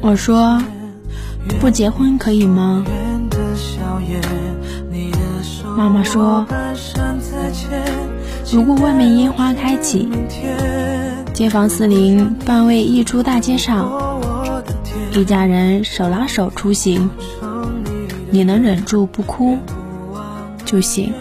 我说：“不结婚可以吗？”妈妈说：“如果外面烟花开启，街坊四邻半位溢出大街上，一家人手拉手出行，你能忍住不哭就行。”